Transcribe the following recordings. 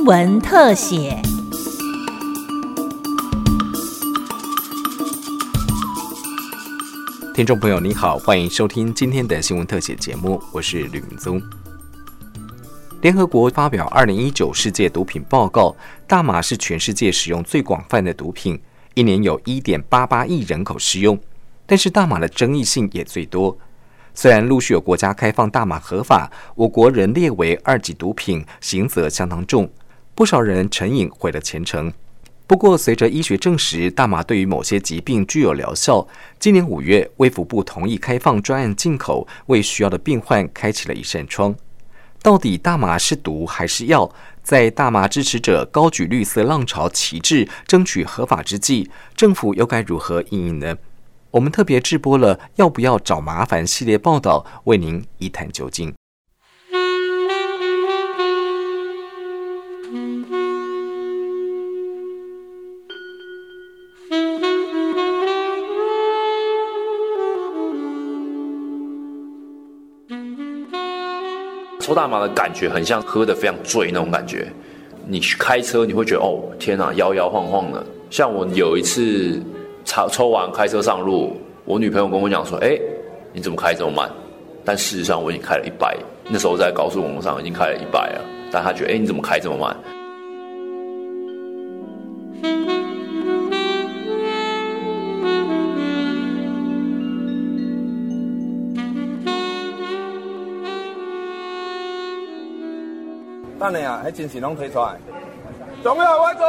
新闻特写。听众朋友，你好，欢迎收听今天的新闻特写节目，我是吕明宗。联合国发表二零一九世界毒品报告，大麻是全世界使用最广泛的毒品，一年有一点八八亿人口使用。但是大麻的争议性也最多。虽然陆续有国家开放大麻合法，我国仍列为二级毒品，刑责相当重，不少人成瘾毁了前程。不过，随着医学证实大麻对于某些疾病具有疗效，今年五月，卫福部同意开放专案进口，为需要的病患开启了一扇窗。到底大麻是毒还是药？在大麻支持者高举绿色浪潮旗帜，争取合法之际，政府又该如何应应呢？我们特别制播了“要不要找麻烦”系列报道，为您一探究竟。抽大麻的感觉很像喝的非常醉那种感觉。你去开车，你会觉得哦，天哪，摇摇晃晃的。像我有一次。抽抽完开车上路，我女朋友跟我讲说：“哎，你怎么开这么慢？”但事实上我已经开了一百，那时候在高速公路上已经开了一百了。但她觉得：“哎，你怎么开这么慢？”等你啊，迄真是拢推出来，重要为准。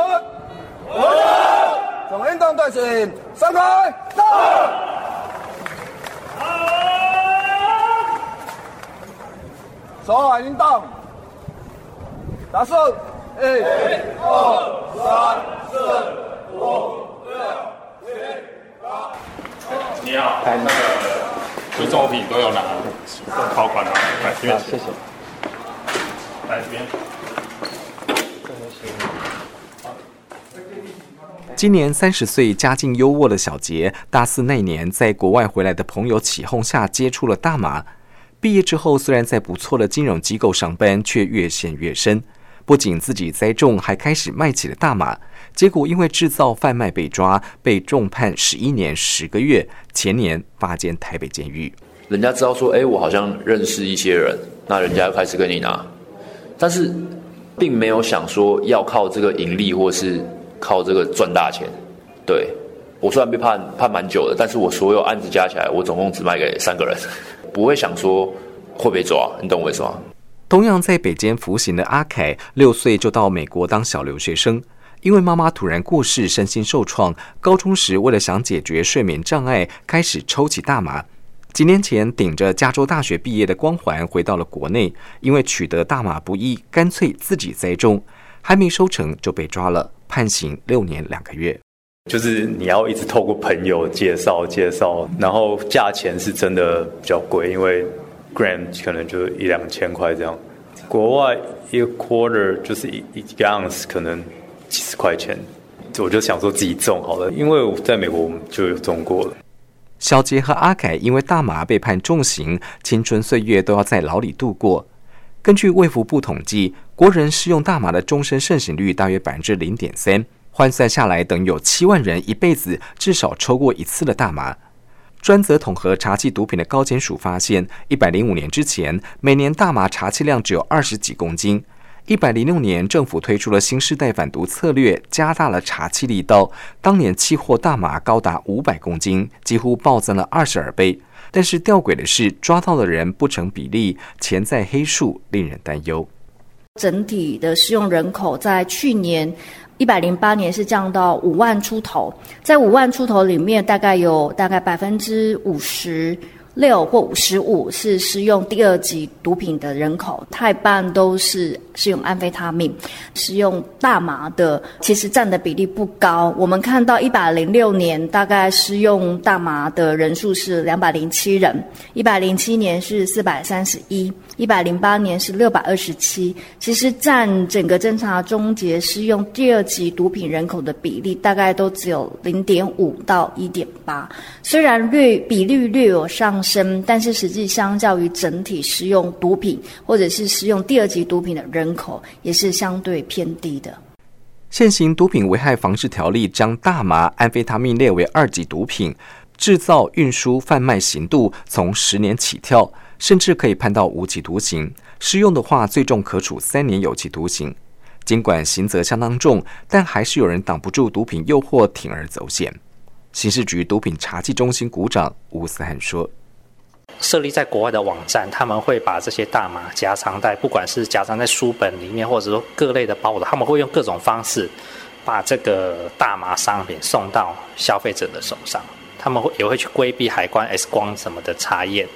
总运动队形，散开！走！所有运动，打数，一、二、三、四、五、六、七、八。你好，那个贵重品都有拿，保管啊，来这边，谢谢。今年三十岁、家境优渥的小杰，大四那年在国外回来的朋友起哄下接触了大麻。毕业之后，虽然在不错的金融机构上班，却越陷越深。不仅自己栽种，还开始卖起了大麻。结果因为制造贩卖被抓，被重判十一年十个月。前年发监台北监狱。人家知道说，哎，我好像认识一些人，那人家又开始跟你拿，但是并没有想说要靠这个盈利或是。靠这个赚大钱，对我虽然被判判蛮久的，但是我所有案子加起来，我总共只卖给三个人，不会想说会被抓，你懂我意思吗？同样在北监服刑的阿凯，六岁就到美国当小留学生，因为妈妈突然过世，身心受创，高中时为了想解决睡眠障碍，开始抽起大麻。几年前顶着加州大学毕业的光环回到了国内，因为取得大麻不易，干脆自己栽种，还没收成就被抓了。判刑六年两个月，就是你要一直透过朋友介绍介绍，然后价钱是真的比较贵，因为 gram 可能就一两千块这样。国外一个 quarter 就是一一 ounce 可能几十块钱，我就想说自己种好了，因为我在美国就有种过了。小杰和阿凯因为大麻被判重刑，青春岁月都要在牢里度过。根据卫福部统计，国人使用大麻的终身盛行率大约百分之零点三，换算下来，等有七万人一辈子至少抽过一次的大麻。专责统合查缉毒品的高检署发现，一百零五年之前，每年大麻查缉量只有二十几公斤。一百零六年，政府推出了新时代反毒策略，加大了查缉力道，当年期货大麻高达五百公斤，几乎暴增了二十二倍。但是吊诡的是，抓到的人不成比例，潜在黑数令人担忧。整体的使用人口在去年一百零八年是降到五万出头，在五万出头里面，大概有大概百分之五十。六或五十五是使用第二级毒品的人口，太半都是使用安非他命，使用大麻的其实占的比例不高。我们看到一百零六年大概使用大麻的人数是两百零七人，一百零七年是四百三十一，一百零八年是六百二十七。其实占整个侦查终结使用第二级毒品人口的比例大概都只有零点五到一点八，虽然略比率略有上。升，但是实际相较于整体使用毒品或者是使用第二级毒品的人口，也是相对偏低的。现行毒品危害防治条例将大麻、安非他命列为二级毒品，制造、运输、贩卖刑度从十年起跳，甚至可以判到无期徒刑。适用的话，最重可处三年有期徒刑。尽管刑责相当重，但还是有人挡不住毒品诱惑，铤而走险。刑事局毒品查缉中心股长吴思涵说。设立在国外的网站，他们会把这些大麻夹藏在，不管是夹藏在书本里面，或者说各类的包裹，他们会用各种方式把这个大麻商品送到消费者的手上。他们会也会去规避海关 X 光什么的查验。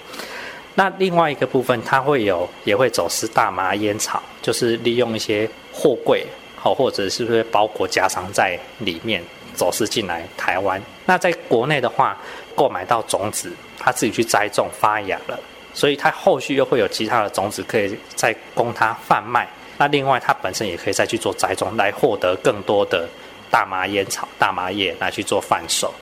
那另外一个部分，它会有也会走私大麻烟草，就是利用一些货柜，好或者是不是包裹夹藏在里面走私进来台湾。那在国内的话，购买到种子。他自己去栽种发芽了，所以他后续又会有其他的种子可以再供他贩卖。那另外，他本身也可以再去做栽种，来获得更多的大麻烟草、大麻叶来去做贩售。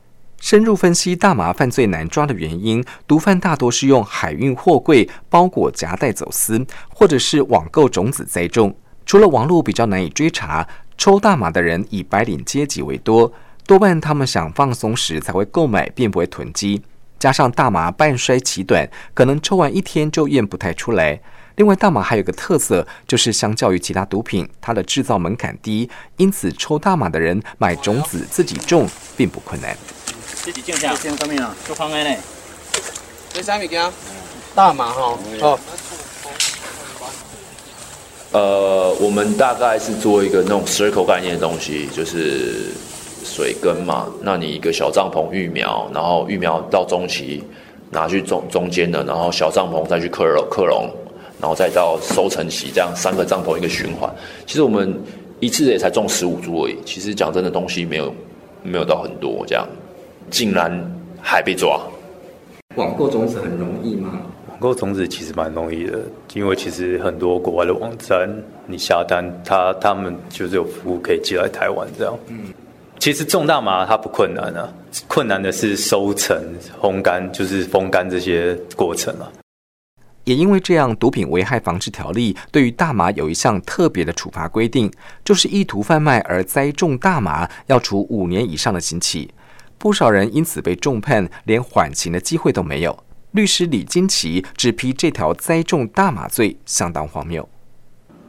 深入分析大麻犯罪难抓的原因，毒贩大多是用海运货柜包裹夹带走私，或者是网购种子栽种。除了网络比较难以追查，抽大麻的人以白领阶级为多，多半他们想放松时才会购买，并不会囤积。加上大麻半衰期短，可能抽完一天就验不太出来。另外，大麻还有个特色，就是相较于其他毒品，它的制造门槛低，因此抽大麻的人买种子自己种并不困难。自己种下，种什么啊？做方案呢？这啥物件？大麻哈。哦。呃，我们大概是做一个那种 circle 概念的东西，就是。水根嘛，那你一个小帐篷育苗，然后育苗到中期拿去中中间的，然后小帐篷再去克隆克隆，然后再到收成期，这样三个帐篷一个循环。其实我们一次也才种十五株而已。其实讲真的，东西没有没有到很多，这样竟然还被抓。网购种子很容易吗？网购种子其实蛮容易的，因为其实很多国外的网站，你下单，他他们就是有服务可以寄来台湾这样。嗯。其实种大麻它不困难啊，困难的是收成、烘干，就是风干这些过程啊。也因为这样，毒品危害防治条例对于大麻有一项特别的处罚规定，就是意图贩卖而栽种大麻，要处五年以上的刑期。不少人因此被重判，连缓刑的机会都没有。律师李金奇只批这条栽种大麻罪相当荒谬。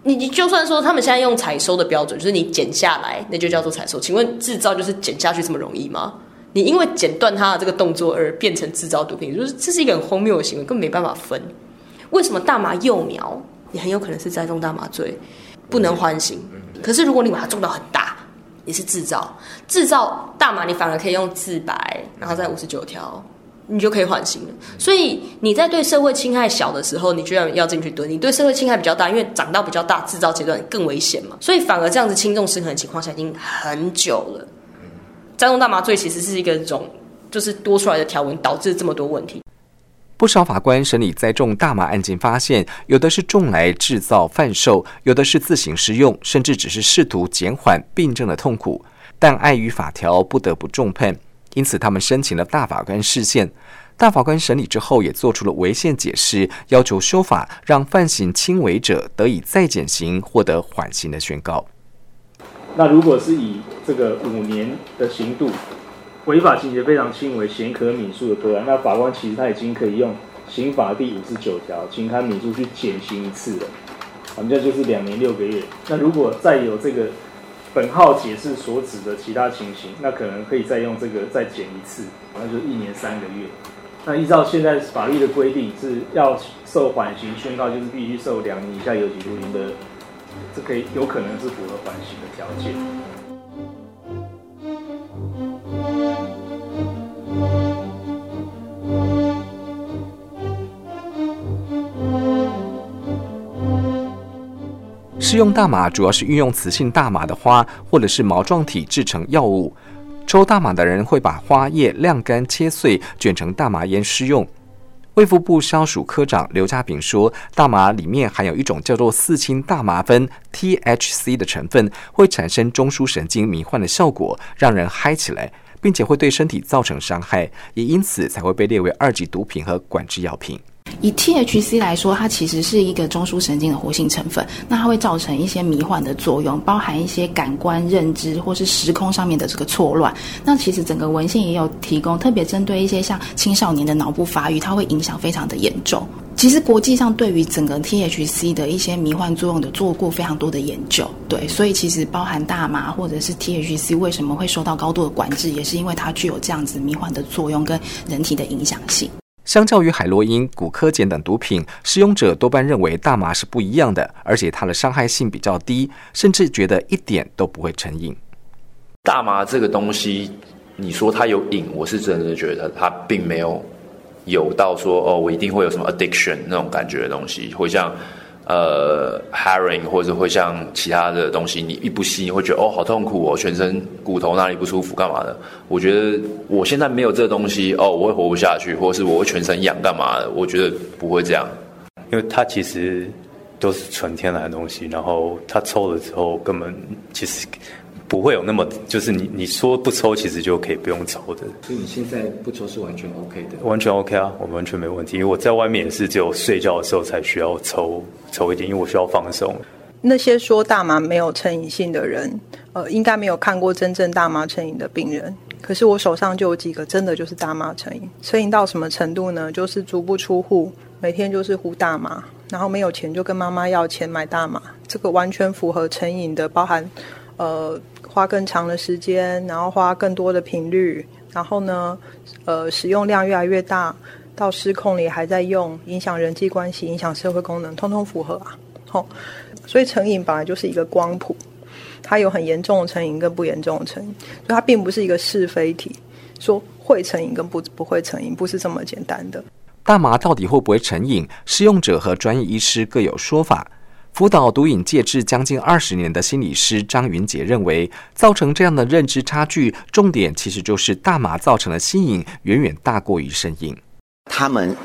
你你就算说他们现在用采收的标准，就是你剪下来，那就叫做采收。请问制造就是剪下去这么容易吗？你因为剪断它的这个动作而变成制造毒品，就是这是一个很荒谬的行为，根本没办法分。为什么大麻幼苗也很有可能是栽种大麻罪，不能缓刑？可是如果你把它种到很大，也是制造制造大麻，你反而可以用自白，然后再五十九条。你就可以缓刑了。所以你在对社会侵害小的时候，你居然要进去蹲；你对社会侵害比较大，因为长到比较大，制造阶段更危险嘛。所以反而这样子轻重失衡的情况下，已经很久了。栽种大麻罪其实是一个种，就是多出来的条文导致这么多问题。不少法官审理栽种大麻案件，发现有的是种来制造贩售，有的是自行施用，甚至只是试图减缓病症的痛苦，但碍于法条，不得不重判。因此，他们申请了大法官释宪。大法官审理之后，也做出了违宪解释，要求修法，让犯行轻微者得以再减刑，获得缓刑的宣告。那如果是以这个五年的刑度，违法情节非常轻微、嫌可免恕的个案，那法官其实他已经可以用刑法第五十九条情堪悯恕去减刑一次了。我们这就是两年六个月。那如果再有这个。本号解释所指的其他情形，那可能可以再用这个再减一次，那就是一年三个月。那依照现在法律的规定，是要受缓刑宣告，就是必须受两年以下有期徒刑的，这可以有可能是符合缓刑的条件。食用大麻主要是运用雌性大麻的花或者是毛状体制成药物。抽大麻的人会把花叶晾干、切碎，卷成大麻烟施用。卫福部消署科长刘家炳说，大麻里面含有一种叫做四氢大麻酚 （THC） 的成分，会产生中枢神经迷幻的效果，让人嗨起来。并且会对身体造成伤害，也因此才会被列为二级毒品和管制药品。以 THC 来说，它其实是一个中枢神经的活性成分，那它会造成一些迷幻的作用，包含一些感官认知或是时空上面的这个错乱。那其实整个文献也有提供，特别针对一些像青少年的脑部发育，它会影响非常的严重。其实国际上对于整个 THC 的一些迷幻作用的做过非常多的研究，对，所以其实包含大麻或者是 THC 为什么会受到高度的管制，也是因为它具有这样子迷幻的作用跟人体的影响性。相较于海洛因、古柯碱等毒品，使用者多半认为大麻是不一样的，而且它的伤害性比较低，甚至觉得一点都不会成瘾。大麻这个东西，你说它有瘾，我是真的觉得它并没有有到说哦，我一定会有什么 addiction 那种感觉的东西，会像。呃，hiring，或者会像其他的东西，你一不吸，你会觉得哦，好痛苦哦，全身骨头哪里不舒服，干嘛的？我觉得我现在没有这东西哦，我会活不下去，或者是我会全身痒，干嘛的？我觉得不会这样，因为它其实都是纯天然的东西，然后它抽了之后，根本其实。不会有那么，就是你你说不抽，其实就可以不用抽的。所以你现在不抽是完全 OK 的，完全 OK 啊，我完全没问题。因为我在外面也是只有睡觉的时候才需要抽抽一点，因为我需要放松。那些说大麻没有成瘾性的人，呃，应该没有看过真正大麻成瘾的病人。可是我手上就有几个真的就是大麻成瘾，成瘾到什么程度呢？就是足不出户，每天就是呼大麻，然后没有钱就跟妈妈要钱买大麻。这个完全符合成瘾的，包含呃。花更长的时间，然后花更多的频率，然后呢，呃，使用量越来越大，到失控里还在用，影响人际关系，影响社会功能，通通符合啊。好，所以成瘾本来就是一个光谱，它有很严重的成瘾跟不严重的成瘾，所以它并不是一个是非题，说会成瘾跟不不会成瘾不是这么简单的。大麻到底会不会成瘾？使用者和专业医师各有说法。辅导毒瘾戒治将近二十年的心理师张云杰认为，造成这样的认知差距，重点其实就是大麻造成的心瘾远远大过于身瘾。他们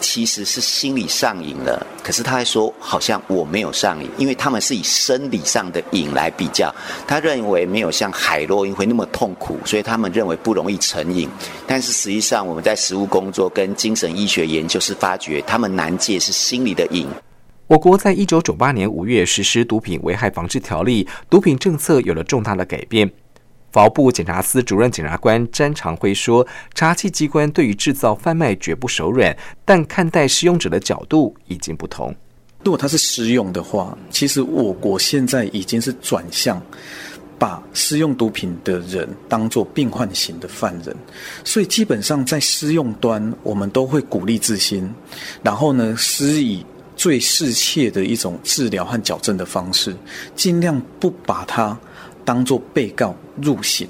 其实是心理上瘾了，可是他还说好像我没有上瘾，因为他们是以生理上的瘾来比较。他认为没有像海洛因会那么痛苦，所以他们认为不容易成瘾。但是实际上，我们在实务工作跟精神医学研究是发觉，他们难戒是心理的瘾。我国在一九九八年五月实施《毒品危害防治条例》，毒品政策有了重大的改变。法务部检察司主任检察官詹长辉说：“查缉机关对于制造、贩卖绝不手软，但看待使用者的角度已经不同。如果他是私用的话，其实我国现在已经是转向把私用毒品的人当作病患型的犯人，所以基本上在私用端，我们都会鼓励自新，然后呢，施以。”最适切的一种治疗和矫正的方式，尽量不把它当做被告入刑，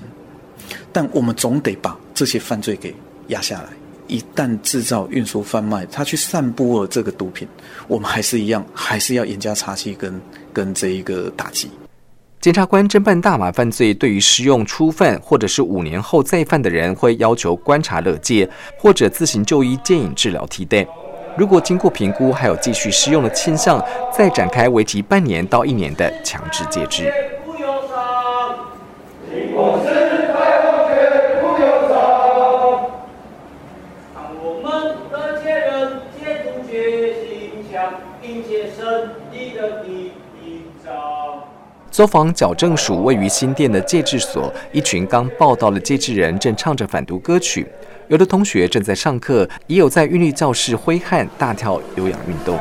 但我们总得把这些犯罪给压下来。一旦制造、运输、贩卖，他去散布了这个毒品，我们还是一样，还是要严加查缉跟跟这一个打击。检察官侦办大麻犯罪，对于使用初犯或者是五年后再犯的人，会要求观察乐戒，或者自行就医戒瘾治疗替代。如果经过评估还有继续施用的倾向，再展开为期半年到一年的强制戒治。走访矫正署位于新店的戒治所，一群刚报道的戒治人正唱着反毒歌曲。有的同学正在上课，也有在韵律教室挥汗大跳有氧运动。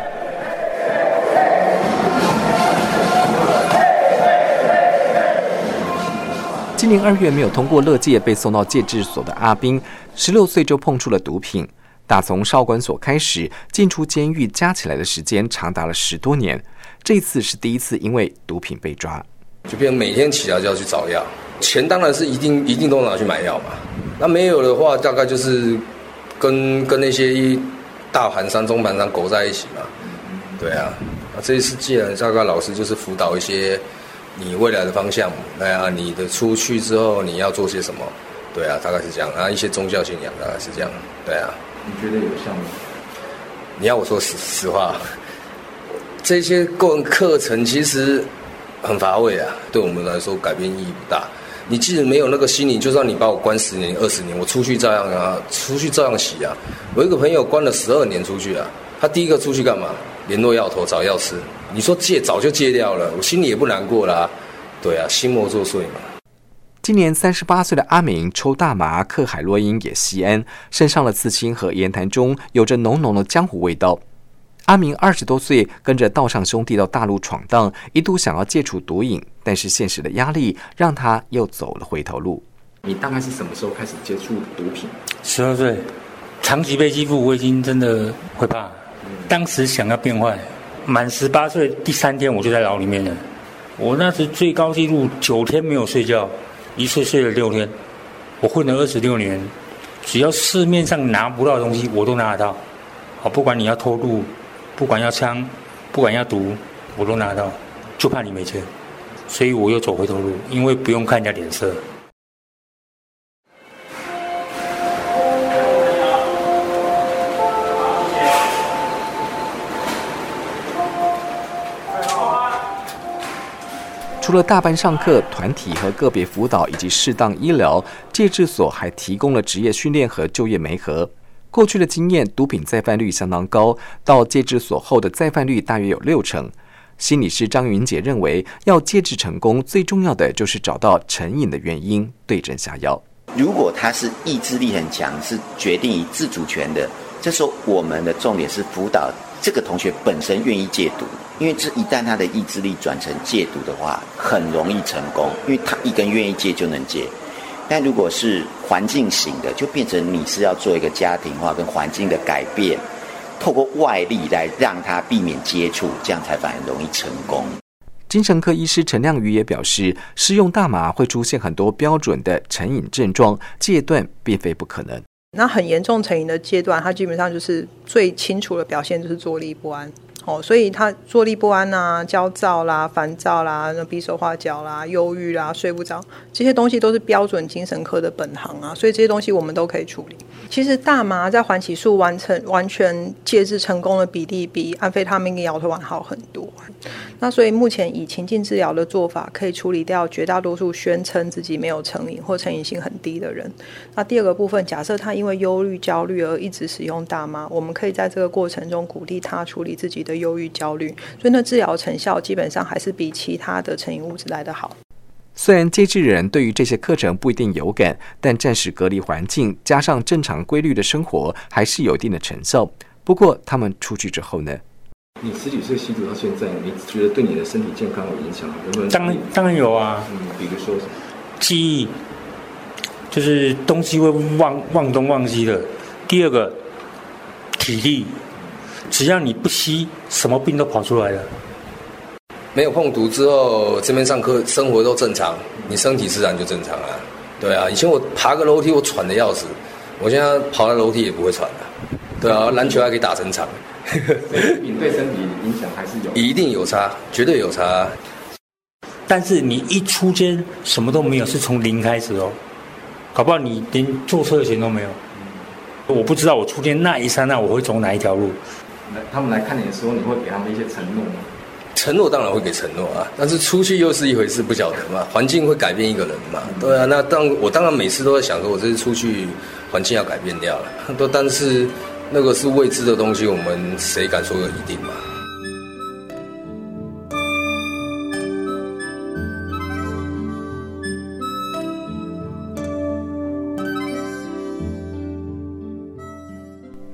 今年二月没有通过乐界，被送到戒治所的阿斌，十六岁就碰触了毒品。打从少管所开始，进出监狱加起来的时间长达了十多年。这次是第一次因为毒品被抓，就变每天起来就要去找药，钱当然是一定一定都拿去买药嘛。那没有的话，大概就是跟跟那些一大盘商、中盘商苟在一起嘛。对啊，那这一次既然大概老师就是辅导一些你未来的方向，哎呀，你的出去之后你要做些什么？对啊，大概是这样。然后一些宗教信仰大概是这样。对啊，你觉得有效吗？你要我说实实话，这些个人课程其实很乏味啊，对我们来说改变意义不大。你即使没有那个心理，就算你把我关十年、二十年，我出去照样啊，出去照样洗啊。我一个朋友关了十二年出去啊，他第一个出去干嘛？联络药头找药吃。你说戒早就戒掉了，我心里也不难过啦。对啊，心魔作祟嘛。今年三十八岁的阿明抽大麻、克海洛因也吸烟，身上的刺青和言谈中有着浓浓的江湖味道。阿明二十多岁，跟着道上兄弟到大陆闯荡，一度想要戒除毒瘾，但是现实的压力让他又走了回头路。你大概是什么时候开始接触毒品？十二岁，长期被欺负，我已经真的会怕。当时想要变坏，满十八岁第三天我就在牢里面了。我那时最高纪录九天没有睡觉，一睡睡了六天。我混了二十六年，只要市面上拿不到的东西，我都拿得到。好，不管你要偷渡。不管要枪，不管要毒，我都拿到，就怕你没钱，所以我又走回头路，因为不用看人家脸色。除了大班上课、团体和个别辅导以及适当医疗，戒治所还提供了职业训练和就业媒合。过去的经验，毒品再犯率相当高，到戒治所后的再犯率大约有六成。心理师张云杰认为，要戒治成功，最重要的就是找到成瘾的原因，对症下药。如果他是意志力很强，是决定以自主权的，这时候我们的重点是辅导这个同学本身愿意戒毒，因为这一旦他的意志力转成戒毒的话，很容易成功，因为他一根愿意戒就能戒。但如果是环境型的，就变成你是要做一个家庭化跟环境的改变，透过外力来让他避免接触，这样才反而容易成功。精神科医师陈亮宇也表示，使用大麻会出现很多标准的成瘾症状，戒断并非不可能。那很严重成瘾的阶段，他基本上就是最清楚的表现就是坐立不安。哦，所以他坐立不安啊，焦躁啦，烦躁啦，那比手画脚啦，忧郁啦，睡不着，这些东西都是标准精神科的本行啊，所以这些东西我们都可以处理。其实大麻在缓起诉完成完全戒治成功的比例比安非他命跟摇头丸好很多。那所以目前以情境治疗的做法，可以处理掉绝大多数宣称自己没有成瘾或成瘾性很低的人。那第二个部分，假设他因为忧虑、焦虑而一直使用大麻，我们可以在这个过程中鼓励他处理自己的。的忧郁、焦虑，所以那治疗成效基本上还是比其他的成瘾物质来得好。虽然接治人对于这些课程不一定有感，但暂时隔离环境加上正常规律的生活，还是有一定的成效。不过他们出去之后呢？你十几岁吸毒到现在，你觉得对你的身体健康有影响吗？有没有？当然当然有啊。嗯，比如说什么？记忆，就是东西会忘忘东忘西的。第二个，体力。只要你不吸，什么病都跑出来了。没有碰毒之后，这边上课生活都正常，你身体自然就正常了。对啊，以前我爬个楼梯我喘的要死，我现在跑到楼梯也不会喘了。对啊，篮球还可以打成场。你对身体影响还是有，一定有差，绝对有差。但是你一出监什么都没有，是从零开始哦，搞不好你连坐车的钱都没有。我不知道我出监那一刹那我会走哪一条路。他们来看你的时候，你会给他们一些承诺吗？承诺当然会给承诺啊，但是出去又是一回事，不晓得嘛。环境会改变一个人嘛？对啊，那当我当然每次都在想说，我这次出去环境要改变掉了，都但是那个是未知的东西，我们谁敢说有一定嘛？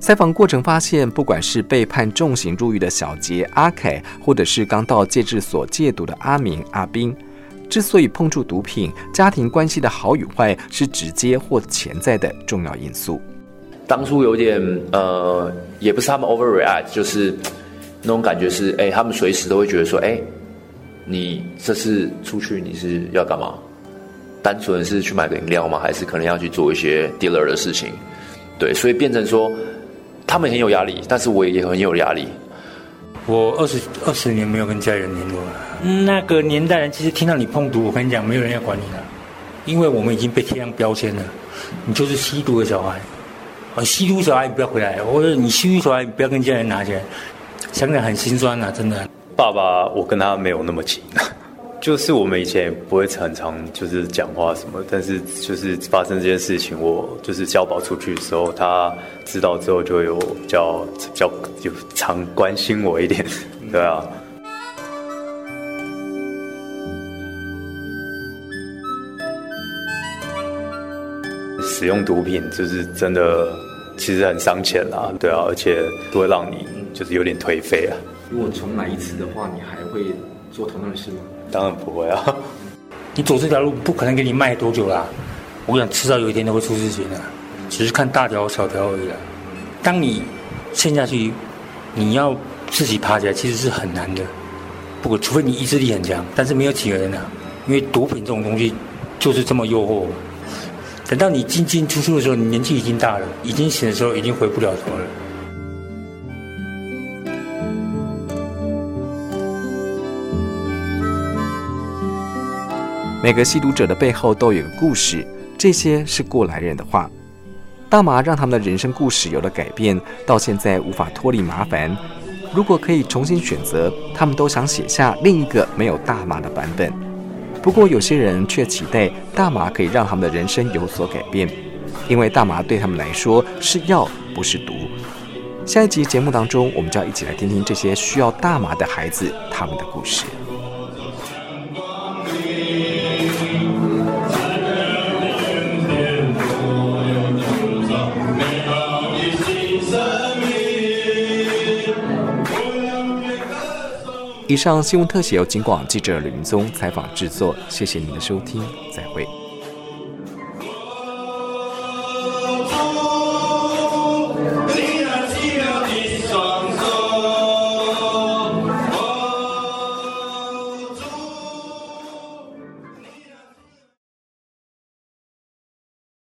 采访过程发现，不管是被判重刑入狱的小杰、阿凯，或者是刚到戒治所戒毒的阿明、阿斌，之所以碰触毒品，家庭关系的好与坏是直接或潜在的重要因素。当初有点呃，也不是他们 overreact，就是那种感觉是，哎，他们随时都会觉得说，哎，你这次出去你是要干嘛？单纯是去买个饮料吗？还是可能要去做一些 dealer 的事情？对，所以变成说。他们很有压力，但是我也很有压力。我二十二十年没有跟家人联络了。那个年代人其实听到你碰毒，我跟你讲，没有人要管你了，因为我们已经被贴上标签了。你就是吸毒的小孩，啊，吸毒小孩你不要回来，或者你吸毒小孩不要跟家人拿钱，想想很心酸啊，真的。爸爸，我跟他没有那么亲，就是我们以前也不会常常就是讲话什么，但是就是发生这件事情，我就是交保出去的时候，他知道之后就有比较比较就常关心我一点，对啊。使用毒品就是真的，其实很伤钱啊，对啊，而且会让你就是有点颓废啊。如果重来一次的话，你还会做同样的事吗？当然不会啊！你走这条路不可能给你卖多久啦，我想迟早有一天都会出事情的，只是看大条小条而已啦。当你陷下去，你要自己爬起来其实是很难的，不过除非你意志力很强，但是没有几个人啊，因为毒品这种东西就是这么诱惑。等到你进进出出的时候，你年纪已经大了，已经醒的时候已经回不了头了。每个吸毒者的背后都有个故事，这些是过来人的话。大麻让他们的人生故事有了改变，到现在无法脱离麻烦。如果可以重新选择，他们都想写下另一个没有大麻的版本。不过有些人却期待大麻可以让他们的人生有所改变，因为大麻对他们来说是药，不是毒。下一集节目当中，我们就要一起来听听这些需要大麻的孩子他们的故事。以上新闻特写由警广记者吕云宗采访制作，谢谢您的收听，再会。